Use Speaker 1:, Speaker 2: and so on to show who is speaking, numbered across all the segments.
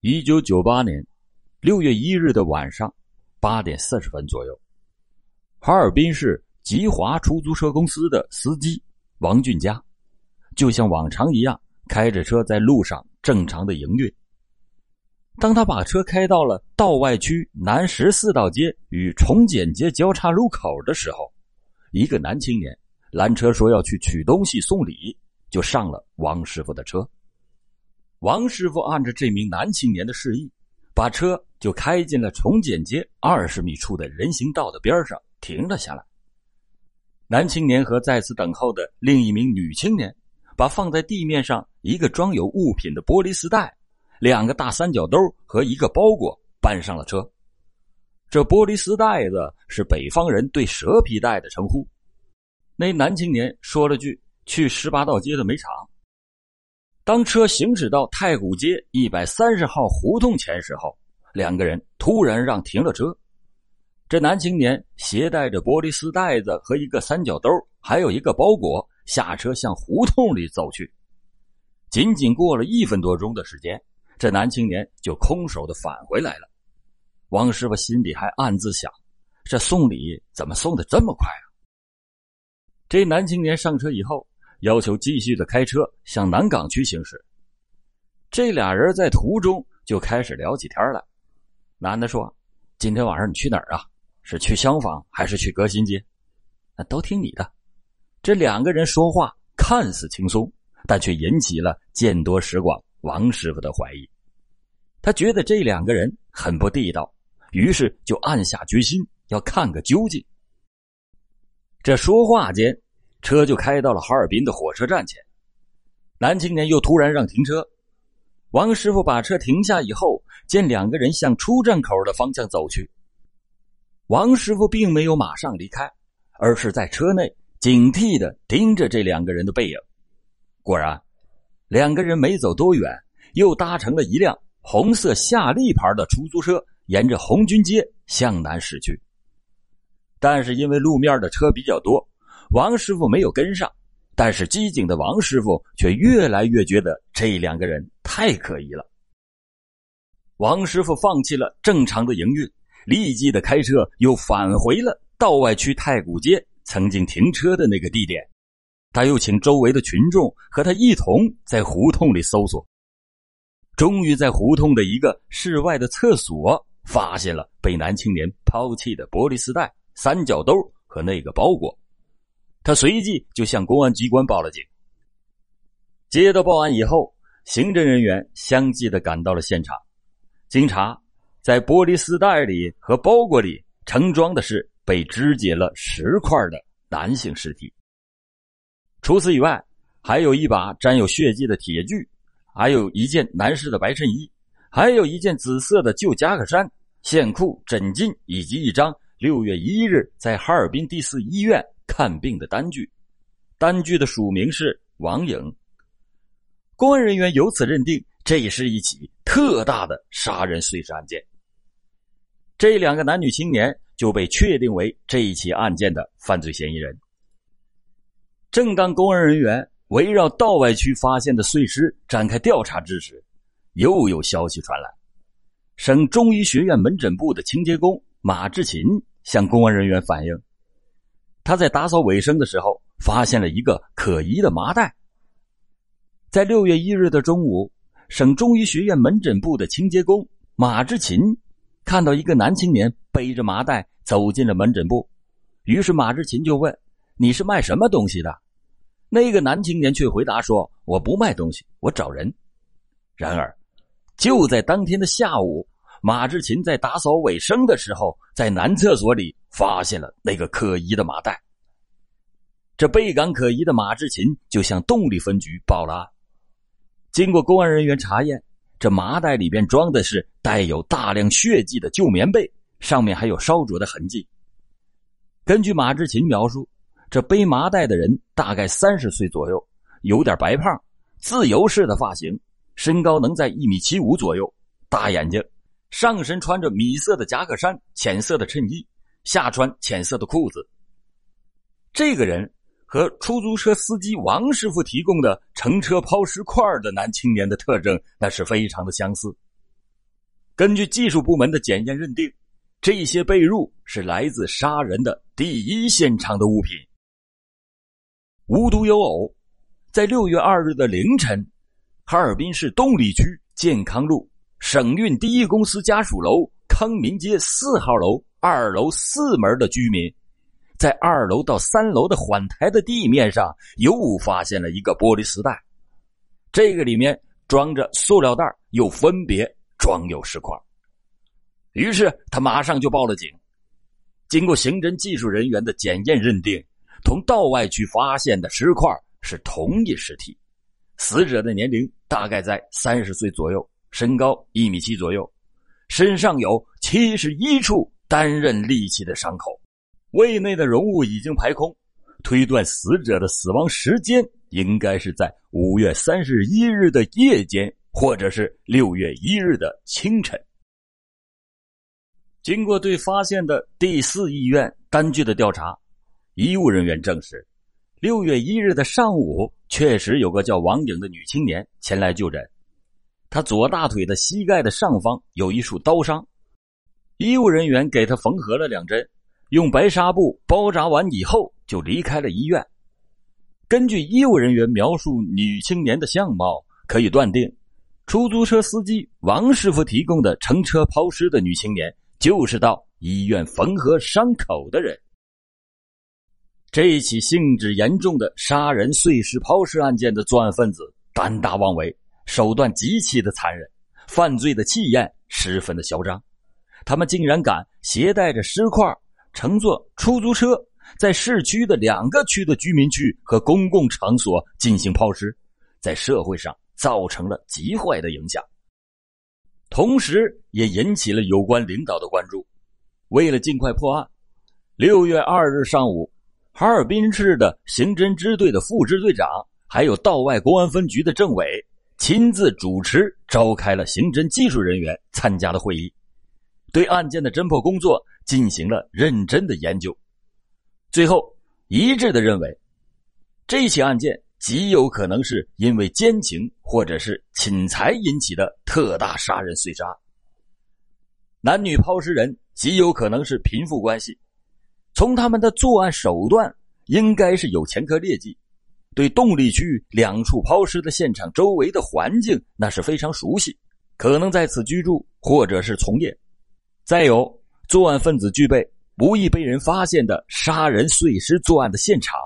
Speaker 1: 一九九八年六月一日的晚上八点四十分左右，哈尔滨市吉华出租车公司的司机王俊佳，就像往常一样开着车在路上正常的营运。当他把车开到了道外区南十四道街与崇简街交叉路口的时候，一个男青年拦车说要去取东西送礼，就上了王师傅的车。王师傅按着这名男青年的示意，把车就开进了崇简街二十米处的人行道的边上停了下来。男青年和在此等候的另一名女青年，把放在地面上一个装有物品的玻璃丝带、两个大三角兜和一个包裹搬上了车。这玻璃丝带子是北方人对蛇皮袋的称呼。那男青年说了句：“去十八道街的煤厂。”当车行驶到太古街一百三十号胡同前时候，两个人突然让停了车。这男青年携带着玻璃丝袋子和一个三角兜，还有一个包裹，下车向胡同里走去。仅仅过了一分多钟的时间，这男青年就空手的返回来了。王师傅心里还暗自想：这送礼怎么送的这么快啊？这男青年上车以后。要求继续的开车向南岗区行驶。这俩人在途中就开始聊起天来。男的说：“今天晚上你去哪儿啊？是去厢房还是去革新街？那都听你的。”这两个人说话看似轻松，但却引起了见多识广王师傅的怀疑。他觉得这两个人很不地道，于是就暗下决心要看个究竟。这说话间。车就开到了哈尔滨的火车站前，男青年又突然让停车。王师傅把车停下以后，见两个人向出站口的方向走去。王师傅并没有马上离开，而是在车内警惕的盯着这两个人的背影。果然，两个人没走多远，又搭乘了一辆红色夏利牌的出租车，沿着红军街向南驶去。但是因为路面的车比较多。王师傅没有跟上，但是机警的王师傅却越来越觉得这两个人太可疑了。王师傅放弃了正常的营运，立即的开车又返回了道外区太古街曾经停车的那个地点。他又请周围的群众和他一同在胡同里搜索，终于在胡同的一个室外的厕所发现了被男青年抛弃的玻璃丝带、三角兜和那个包裹。他随即就向公安机关报了警。接到报案以后，刑侦人员相继的赶到了现场。经查，在玻璃丝袋里和包裹里盛装的是被肢解了十块的男性尸体。除此以外，还有一把沾有血迹的铁锯，还有一件男士的白衬衣，还有一件紫色的旧夹克衫、线裤、枕巾，以及一张六月一日在哈尔滨第四医院。看病的单据，单据的署名是王颖。公安人员由此认定，这是一起特大的杀人碎尸案件。这两个男女青年就被确定为这一起案件的犯罪嫌疑人。正当公安人员围绕道外区发现的碎尸展开调查之时，又有消息传来：省中医学院门诊部的清洁工马志琴向公安人员反映。他在打扫卫生的时候，发现了一个可疑的麻袋。在六月一日的中午，省中医学院门诊部的清洁工马志勤看到一个男青年背着麻袋走进了门诊部，于是马志勤就问：“你是卖什么东西的？”那个男青年却回答说：“我不卖东西，我找人。”然而，就在当天的下午。马志勤在打扫卫生的时候，在男厕所里发现了那个可疑的麻袋。这倍感可疑的马志勤就向动力分局报了案。经过公安人员查验，这麻袋里边装的是带有大量血迹的旧棉被，上面还有烧灼的痕迹。根据马志勤描述，这背麻袋的人大概三十岁左右，有点白胖，自由式的发型，身高能在一米七五左右，大眼睛。上身穿着米色的夹克衫、浅色的衬衣，下穿浅色的裤子。这个人和出租车司机王师傅提供的乘车抛尸块的男青年的特征，那是非常的相似。根据技术部门的检验认定，这些被褥是来自杀人的第一现场的物品。无独有偶，在六月二日的凌晨，哈尔滨市动力区健康路省运第一公司家属楼康民街四号楼二楼四门的居民，在二楼到三楼的缓台的地面上又发现了一个玻璃丝带，这个里面装着塑料袋，又分别。装有石块，于是他马上就报了警。经过刑侦技术人员的检验认定，同道外区发现的石块是同一尸体。死者的年龄大概在三十岁左右，身高一米七左右，身上有七十一处担任利器的伤口，胃内的容物已经排空，推断死者的死亡时间应该是在五月三十一日的夜间。或者是六月一日的清晨，经过对发现的第四医院单据的调查，医务人员证实，六月一日的上午确实有个叫王颖的女青年前来就诊，她左大腿的膝盖的上方有一处刀伤，医务人员给他缝合了两针，用白纱布包扎完以后就离开了医院。根据医务人员描述女青年的相貌，可以断定。出租车司机王师傅提供的乘车抛尸的女青年，就是到医院缝合伤口的人。这一起性质严重的杀人碎尸抛尸案件的作案分子胆大妄为，手段极其的残忍，犯罪的气焰十分的嚣张。他们竟然敢携带着尸块，乘坐出租车，在市区的两个区的居民区和公共场所进行抛尸，在社会上。造成了极坏的影响，同时也引起了有关领导的关注。为了尽快破案，六月二日上午，哈尔滨市的刑侦支队的副支队长，还有道外公安分局的政委亲自主持召开了刑侦技术人员参加的会议，对案件的侦破工作进行了认真的研究，最后一致的认为，这起案件。极有可能是因为奸情或者是侵财引起的特大杀人碎杀。男女抛尸人极有可能是贫富关系，从他们的作案手段应该是有前科劣迹，对动力区两处抛尸的现场周围的环境那是非常熟悉，可能在此居住或者是从业。再有，作案分子具备不易被人发现的杀人碎尸作案的现场，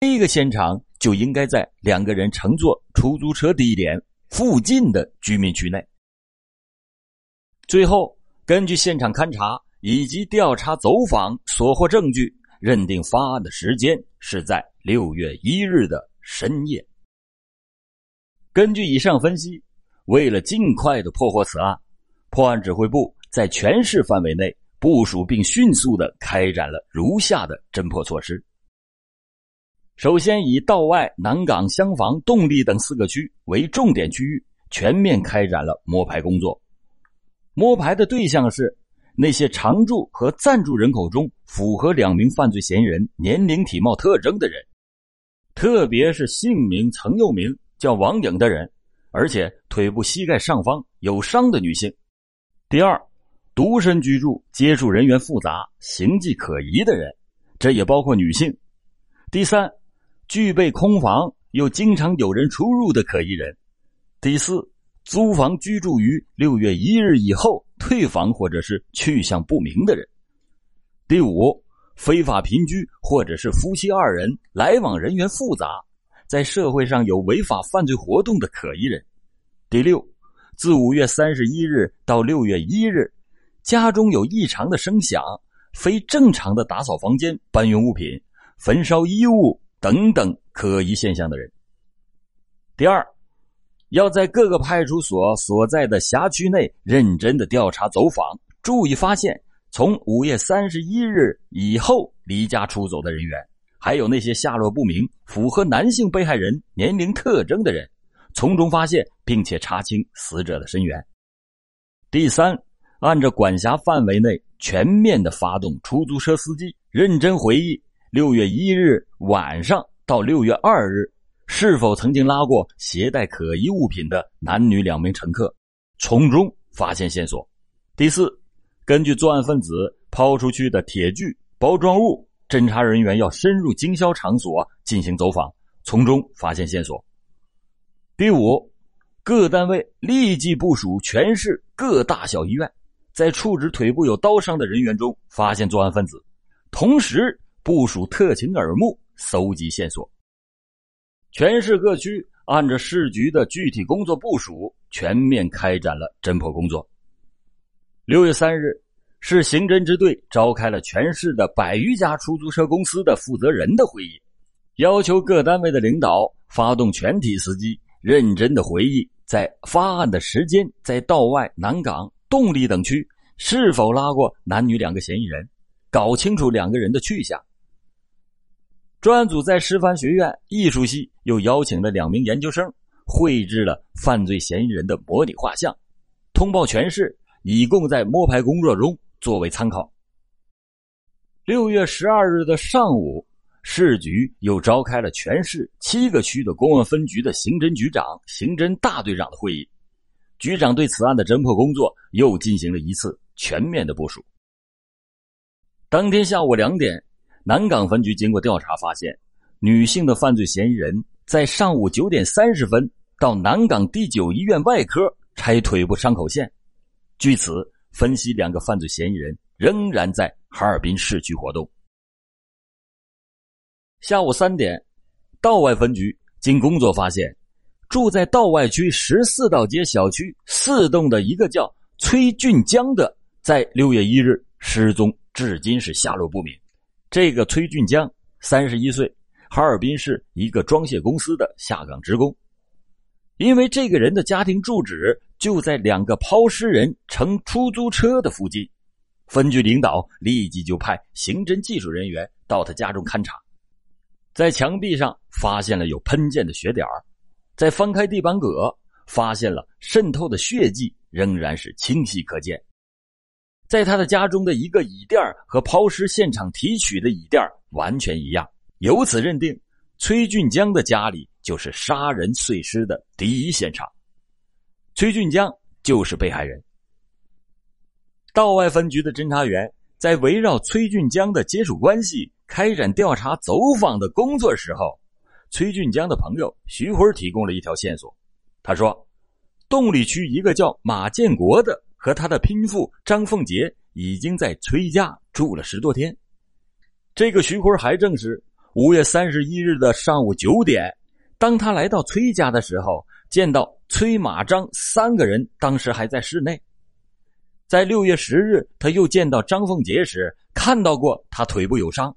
Speaker 1: 这个现场。就应该在两个人乘坐出租车地点附近的居民区内。最后，根据现场勘查以及调查走访所获证据，认定发案的时间是在六月一日的深夜。根据以上分析，为了尽快的破获此案，破案指挥部在全市范围内部署并迅速的开展了如下的侦破措施。首先，以道外、南岗、厢房、动力等四个区为重点区域，全面开展了摸排工作。摸排的对象是那些常住和暂住人口中符合两名犯罪嫌疑人年龄、体貌特征的人，特别是姓名曾佑明叫王颖的人，而且腿部膝盖上方有伤的女性。第二，独身居住、接触人员复杂、形迹可疑的人，这也包括女性。第三。具备空房又经常有人出入的可疑人，第四，租房居住于六月一日以后退房或者是去向不明的人，第五，非法平居或者是夫妻二人来往人员复杂，在社会上有违法犯罪活动的可疑人，第六，自五月三十一日到六月一日，家中有异常的声响，非正常的打扫房间、搬运物品、焚烧衣物。等等可疑现象的人。第二，要在各个派出所所在的辖区内认真的调查走访，注意发现从五月三十一日以后离家出走的人员，还有那些下落不明、符合男性被害人年龄特征的人，从中发现并且查清死者的身源。第三，按照管辖范围内全面的发动出租车司机认真回忆。六月一日晚上到六月二日，是否曾经拉过携带可疑物品的男女两名乘客？从中发现线索。第四，根据作案分子抛出去的铁具、包装物，侦查人员要深入经销场所进行走访，从中发现线索。第五，各单位立即部署全市各大小医院，在处置腿部有刀伤的人员中发现作案分子，同时部署特勤耳目，搜集线索。全市各区按照市局的具体工作部署，全面开展了侦破工作。六月三日，市刑侦支队召开了全市的百余家出租车公司的负责人的会议，要求各单位的领导发动全体司机认真的回忆，在发案的时间，在道外、南岗、动力等区是否拉过男女两个嫌疑人，搞清楚两个人的去向。专案组在师范学院艺术系又邀请了两名研究生，绘制了犯罪嫌疑人的模拟画像，通报全市，以供在摸排工作中作为参考。六月十二日的上午，市局又召开了全市七个区的公安分局的刑侦局长、刑侦大队长的会议，局长对此案的侦破工作又进行了一次全面的部署。当天下午两点。南岗分局经过调查发现，女性的犯罪嫌疑人在上午九点三十分到南岗第九医院外科拆腿部伤口线。据此分析，两个犯罪嫌疑人仍然在哈尔滨市区活动。下午三点，道外分局经工作发现，住在道外区十四道街小区四栋的一个叫崔俊江的，在六月一日失踪，至今是下落不明。这个崔俊江，三十一岁，哈尔滨市一个装卸公司的下岗职工。因为这个人的家庭住址就在两个抛尸人乘出租车的附近，分局领导立即就派刑侦技术人员到他家中勘查，在墙壁上发现了有喷溅的血点在翻开地板革，发现了渗透的血迹，仍然是清晰可见。在他的家中的一个椅垫和抛尸现场提取的椅垫完全一样，由此认定崔俊江的家里就是杀人碎尸的第一现场。崔俊江就是被害人。道外分局的侦查员在围绕崔俊江的接触关系开展调查走访的工作时候，崔俊江的朋友徐辉提供了一条线索。他说，洞里区一个叫马建国的。和他的拼妇张凤杰已经在崔家住了十多天。这个徐辉还证实，五月三十一日的上午九点，当他来到崔家的时候，见到崔马张三个人，当时还在室内。在六月十日，他又见到张凤杰时，看到过他腿部有伤，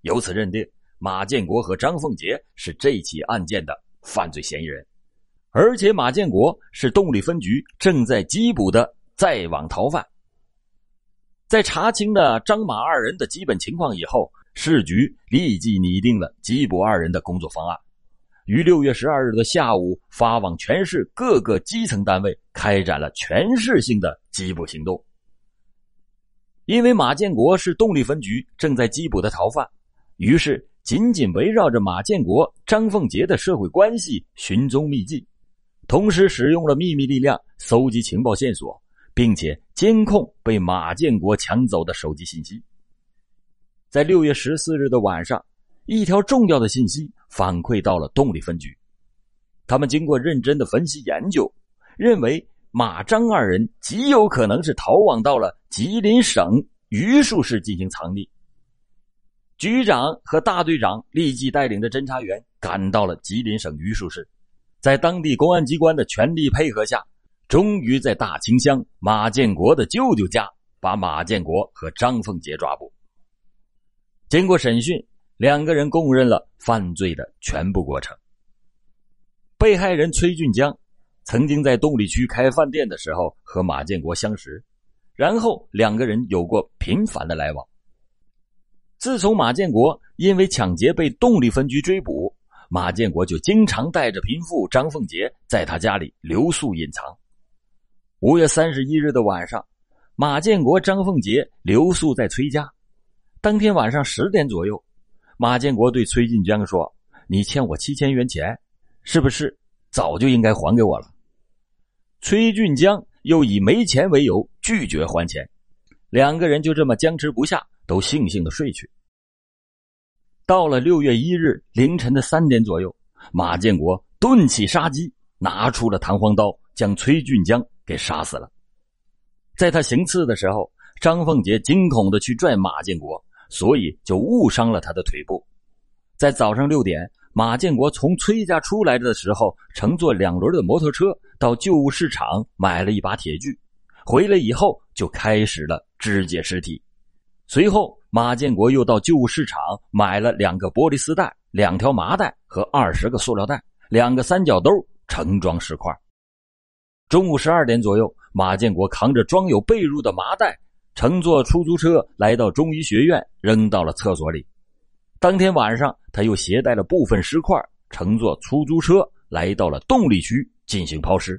Speaker 1: 由此认定马建国和张凤杰是这起案件的犯罪嫌疑人，而且马建国是动力分局正在缉捕的。在网逃犯，在查清了张马二人的基本情况以后，市局立即拟定了缉捕二人的工作方案，于六月十二日的下午发往全市各个基层单位，开展了全市性的缉捕行动。因为马建国是动力分局正在缉捕的逃犯，于是紧紧围绕着马建国、张凤杰的社会关系寻踪觅迹，同时使用了秘密力量搜集情报线索。并且监控被马建国抢走的手机信息。在六月十四日的晚上，一条重要的信息反馈到了动力分局。他们经过认真的分析研究，认为马张二人极有可能是逃亡到了吉林省榆树市进行藏匿。局长和大队长立即带领着侦查员赶到了吉林省榆树市，在当地公安机关的全力配合下。终于在大清乡马建国的舅舅家把马建国和张凤杰抓捕。经过审讯，两个人供认了犯罪的全部过程。被害人崔俊江曾经在动力区开饭店的时候和马建国相识，然后两个人有过频繁的来往。自从马建国因为抢劫被动力分局追捕，马建国就经常带着贫妇张凤杰在他家里留宿隐藏。五月三十一日的晚上，马建国、张凤杰留宿在崔家。当天晚上十点左右，马建国对崔俊江说：“你欠我七千元钱，是不是早就应该还给我了？”崔俊江又以没钱为由拒绝还钱，两个人就这么僵持不下，都悻悻的睡去。到了六月一日凌晨的三点左右，马建国顿起杀机，拿出了弹簧刀，将崔俊江给杀死了。在他行刺的时候，张凤杰惊恐的去拽马建国，所以就误伤了他的腿部。在早上六点，马建国从崔家出来的时候，乘坐两轮的摩托车到旧物市场买了一把铁锯，回来以后就开始了肢解尸体。随后，马建国又到旧物市场买了两个玻璃丝带、两条麻袋和二十个塑料袋、两个三角兜，盛装石块。中午十二点左右，马建国扛着装有被褥的麻袋，乘坐出租车来到中医学院，扔到了厕所里。当天晚上，他又携带了部分石块，乘坐出租车来到了动力区进行抛尸。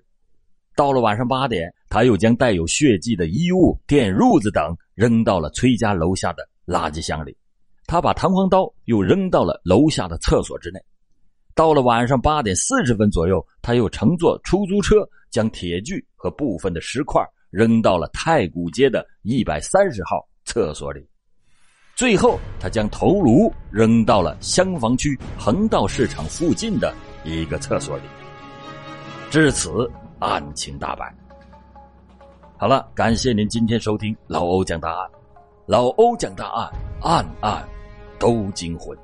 Speaker 1: 到了晚上八点，他又将带有血迹的衣物、电褥子等扔到了崔家楼下的垃圾箱里。他把弹簧刀又扔到了楼下的厕所之内。到了晚上八点四十分左右，他又乘坐出租车将铁锯和部分的石块扔到了太古街的一百三十号厕所里。最后，他将头颅扔到了厢房区恒道市场附近的一个厕所里。至此，案情大白。好了，感谢您今天收听老欧讲大案，老欧讲大案，案案都惊魂。